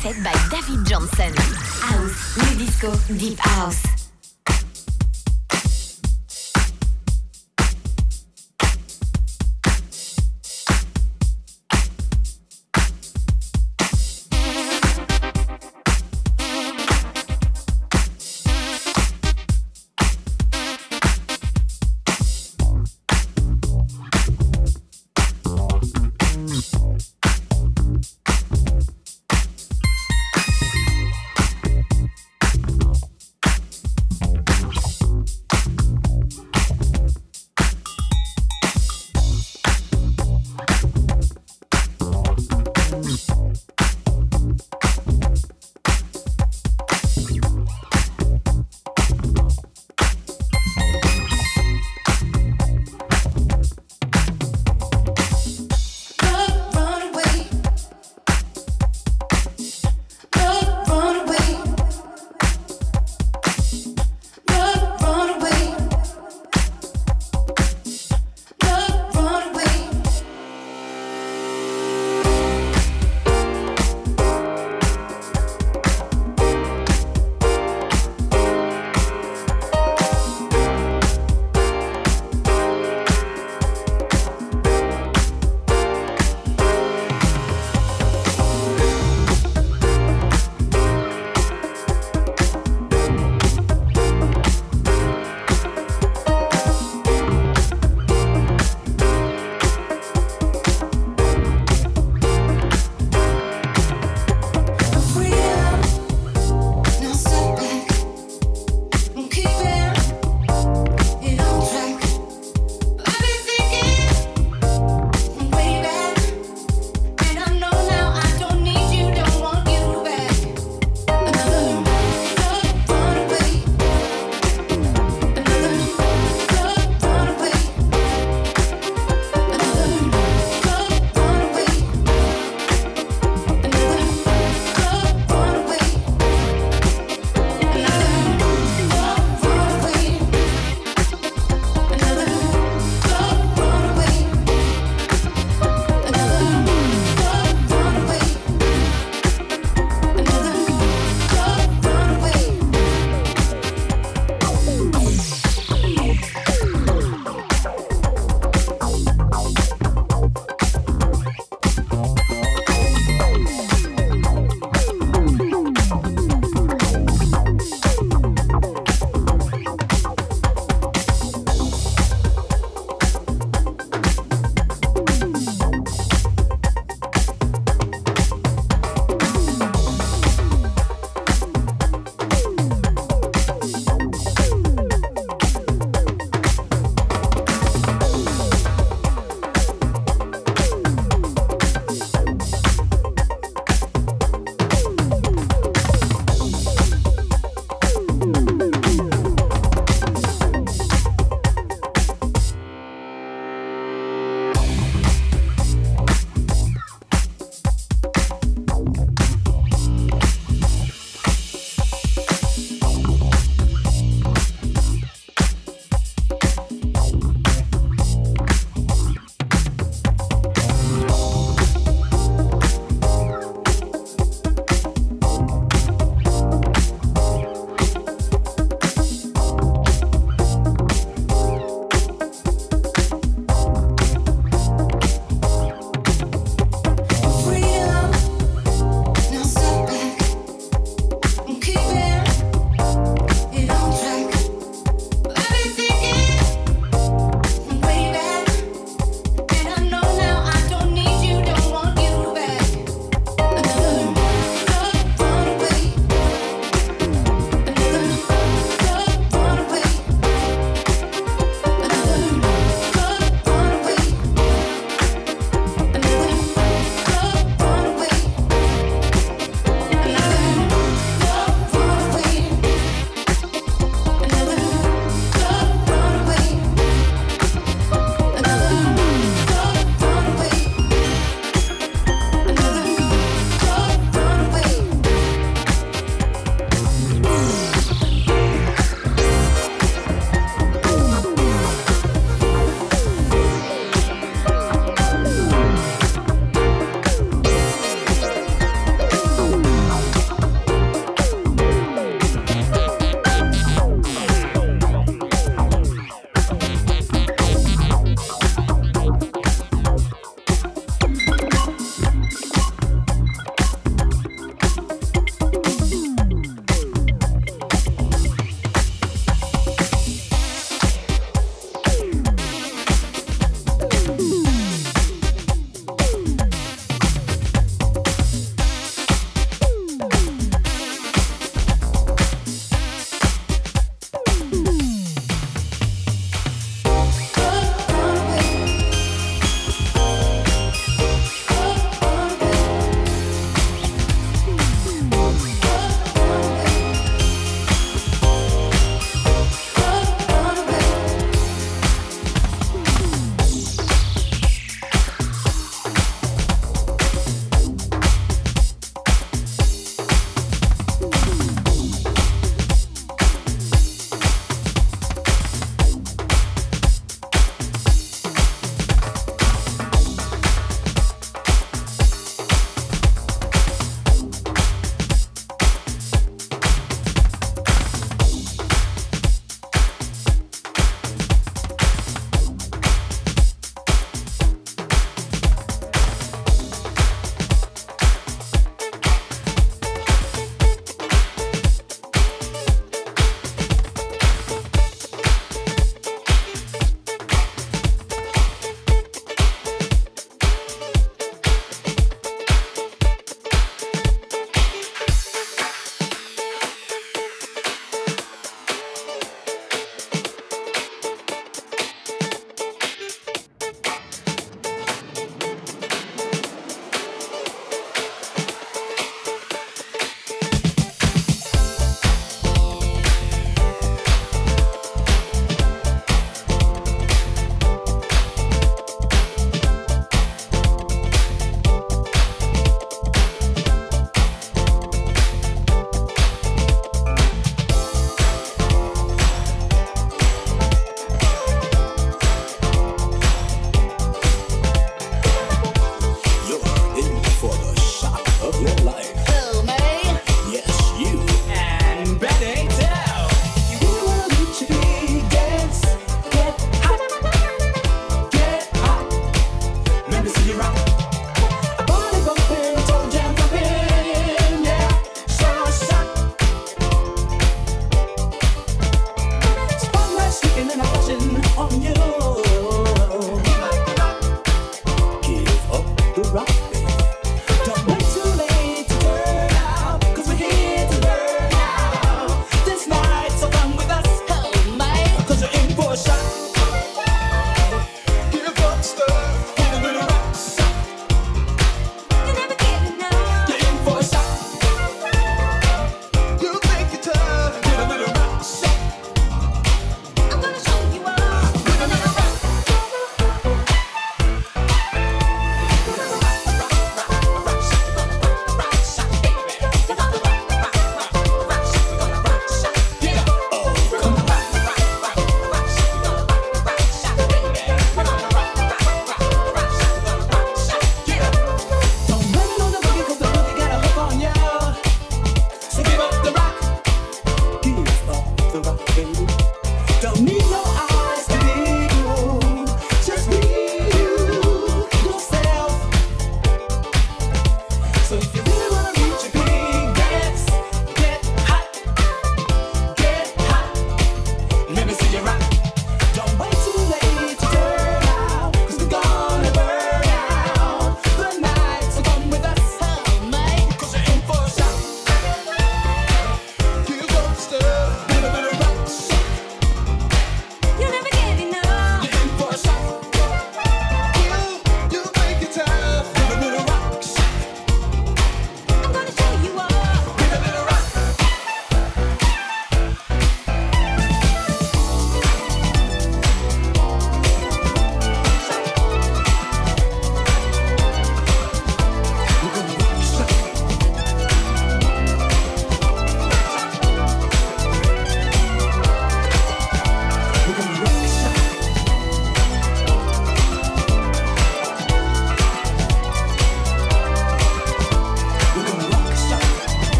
set by David Johnson. House, new disco, deep house.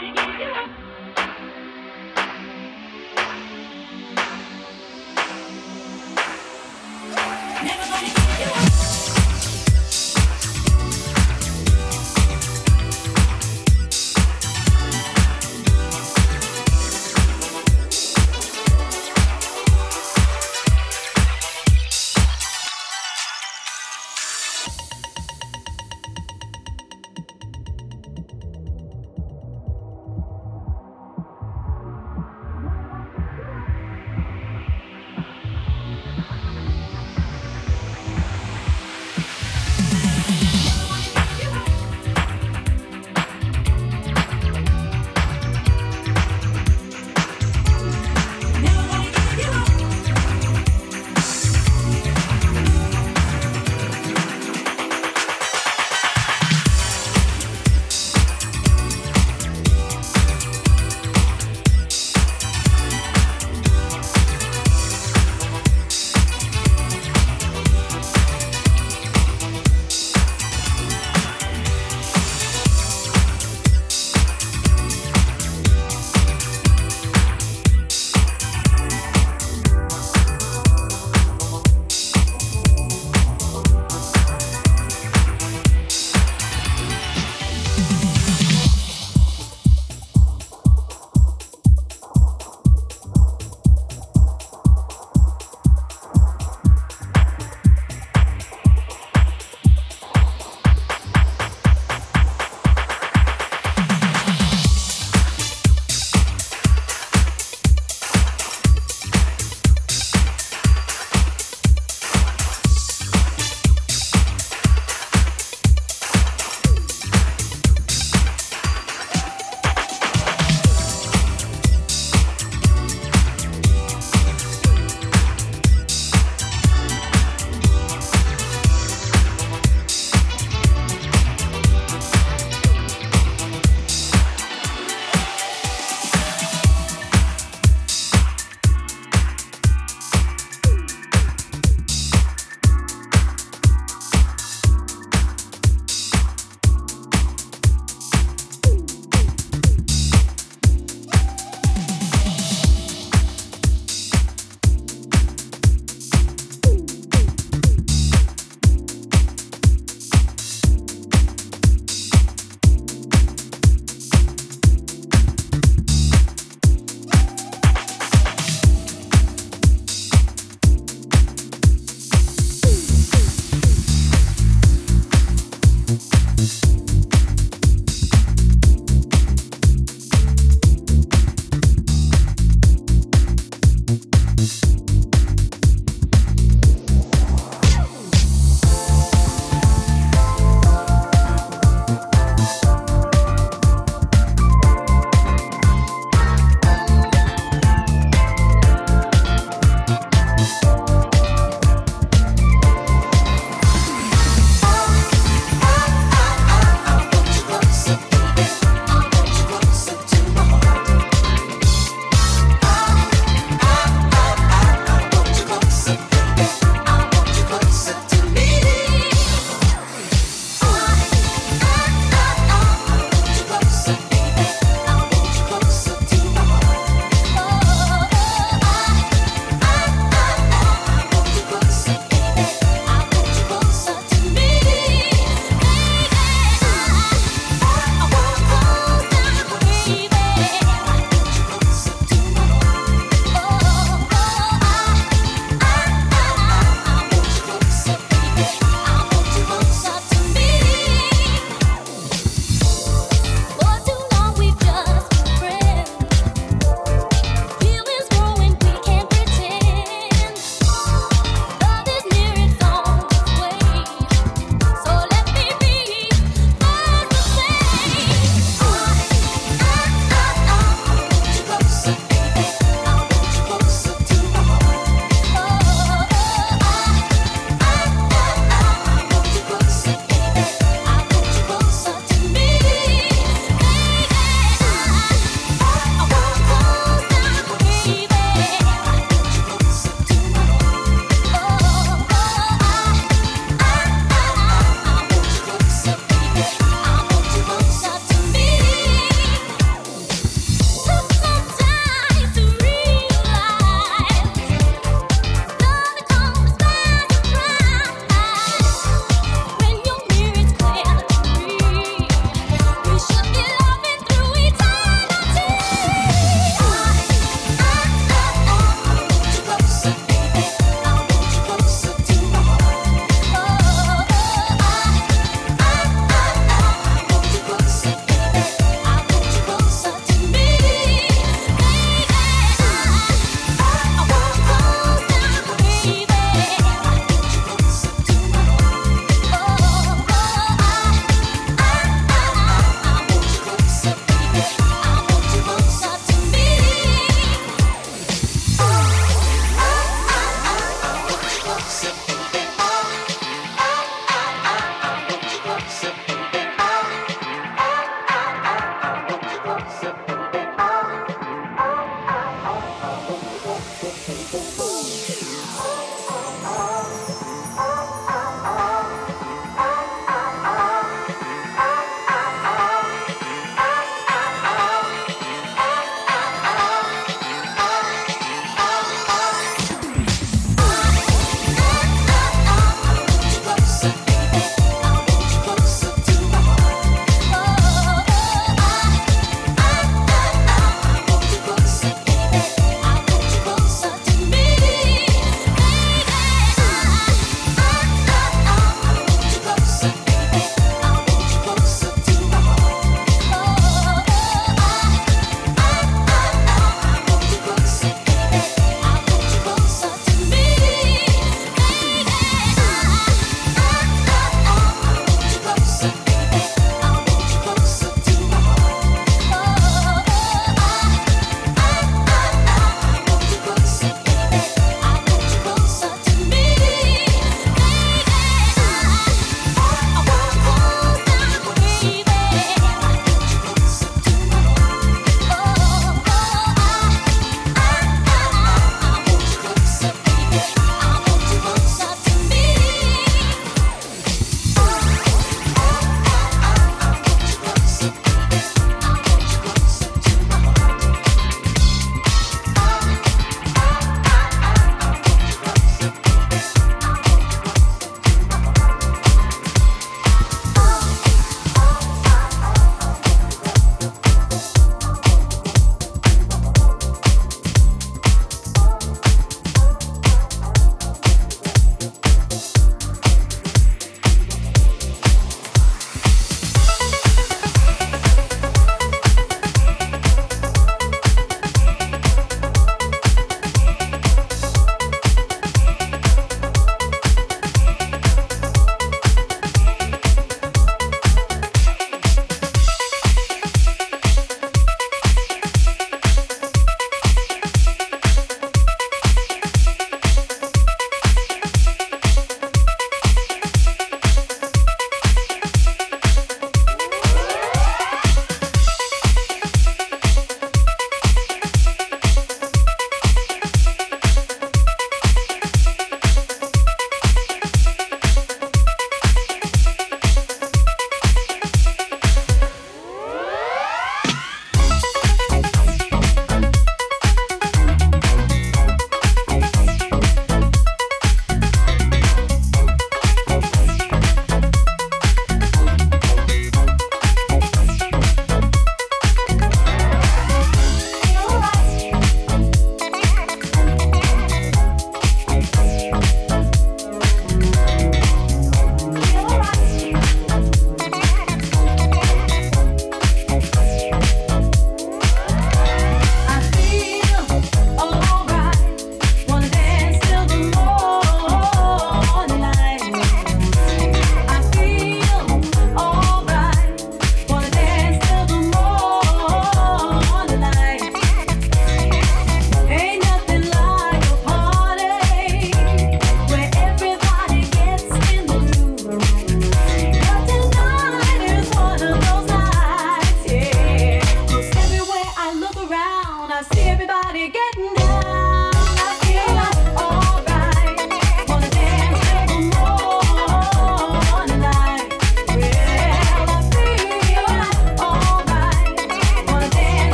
Thank you.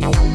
Bye.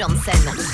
Johnson.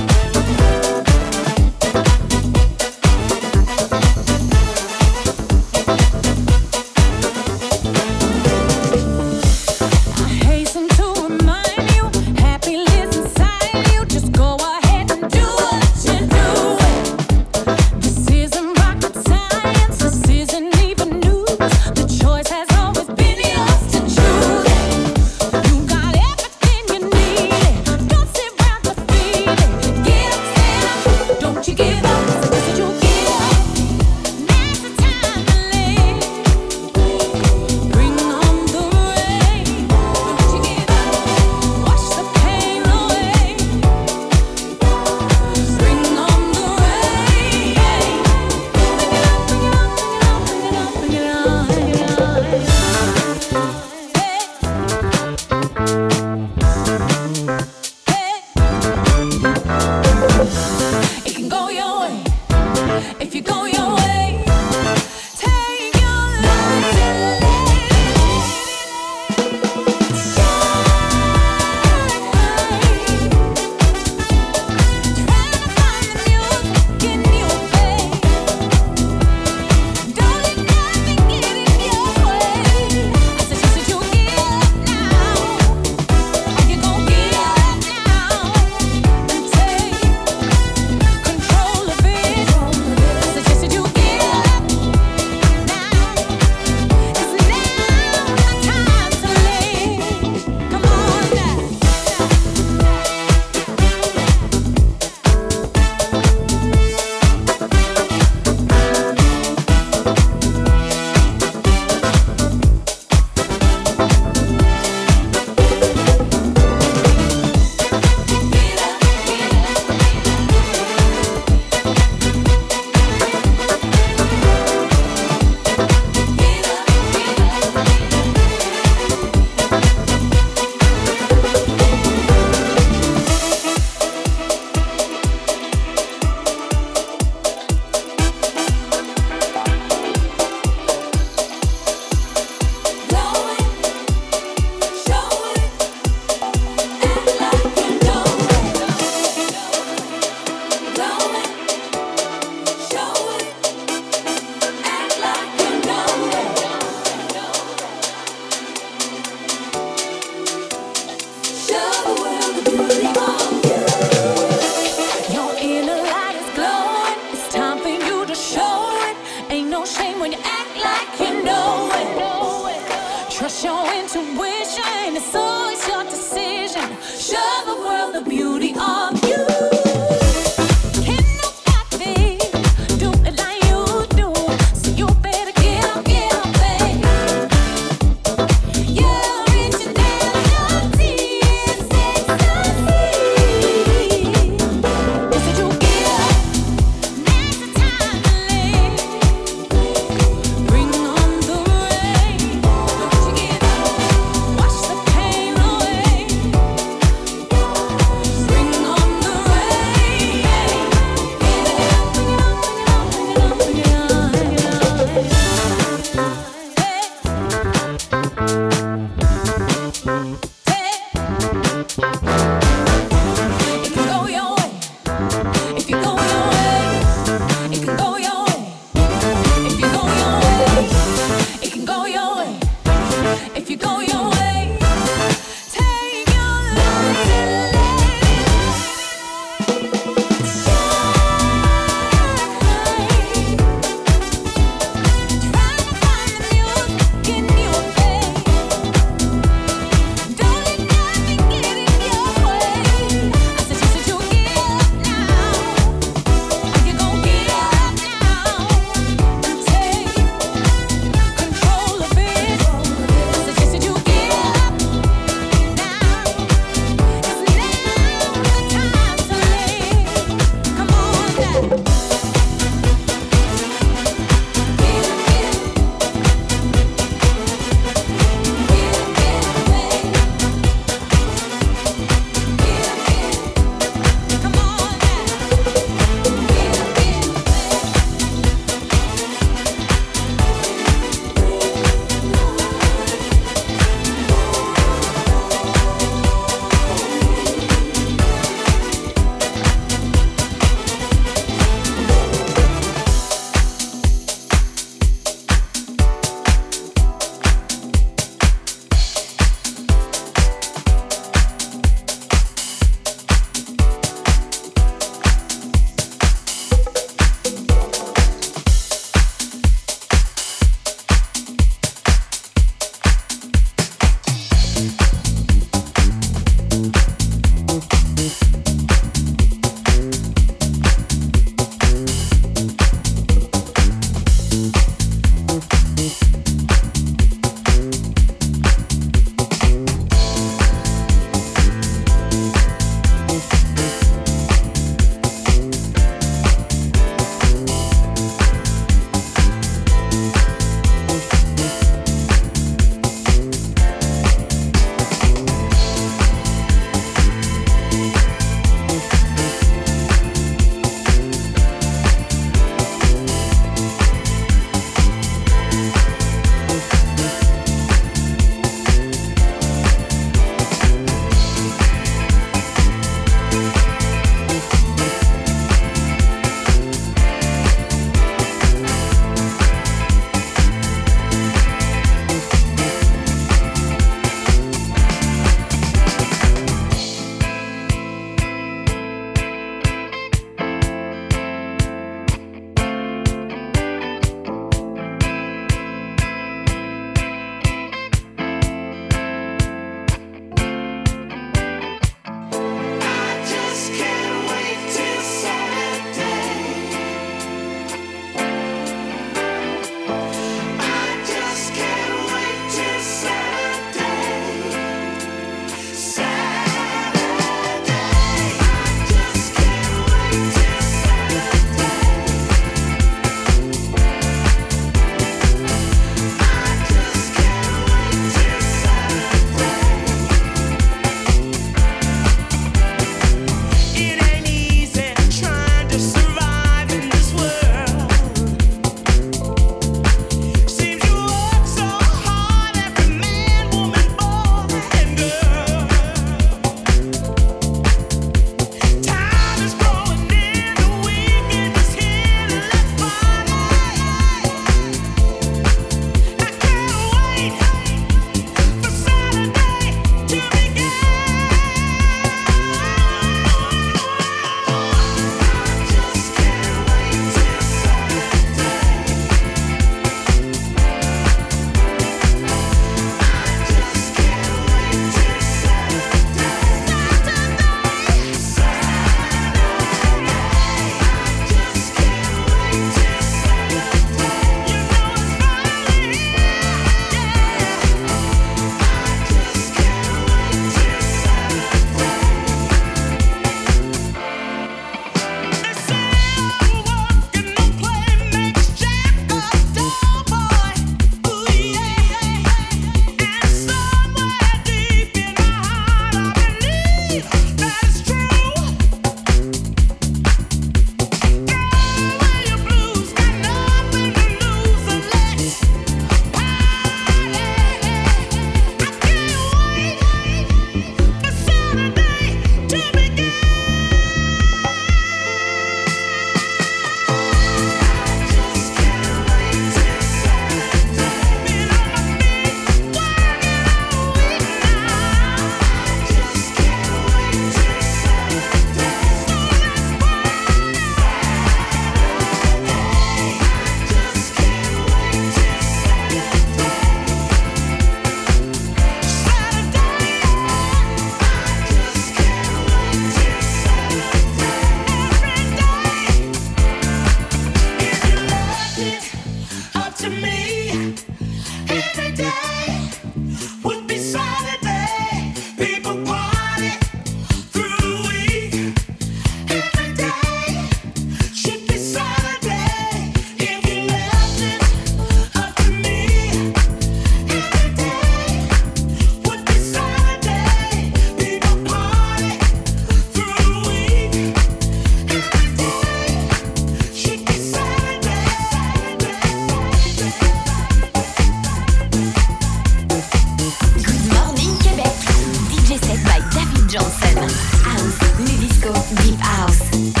Deep House.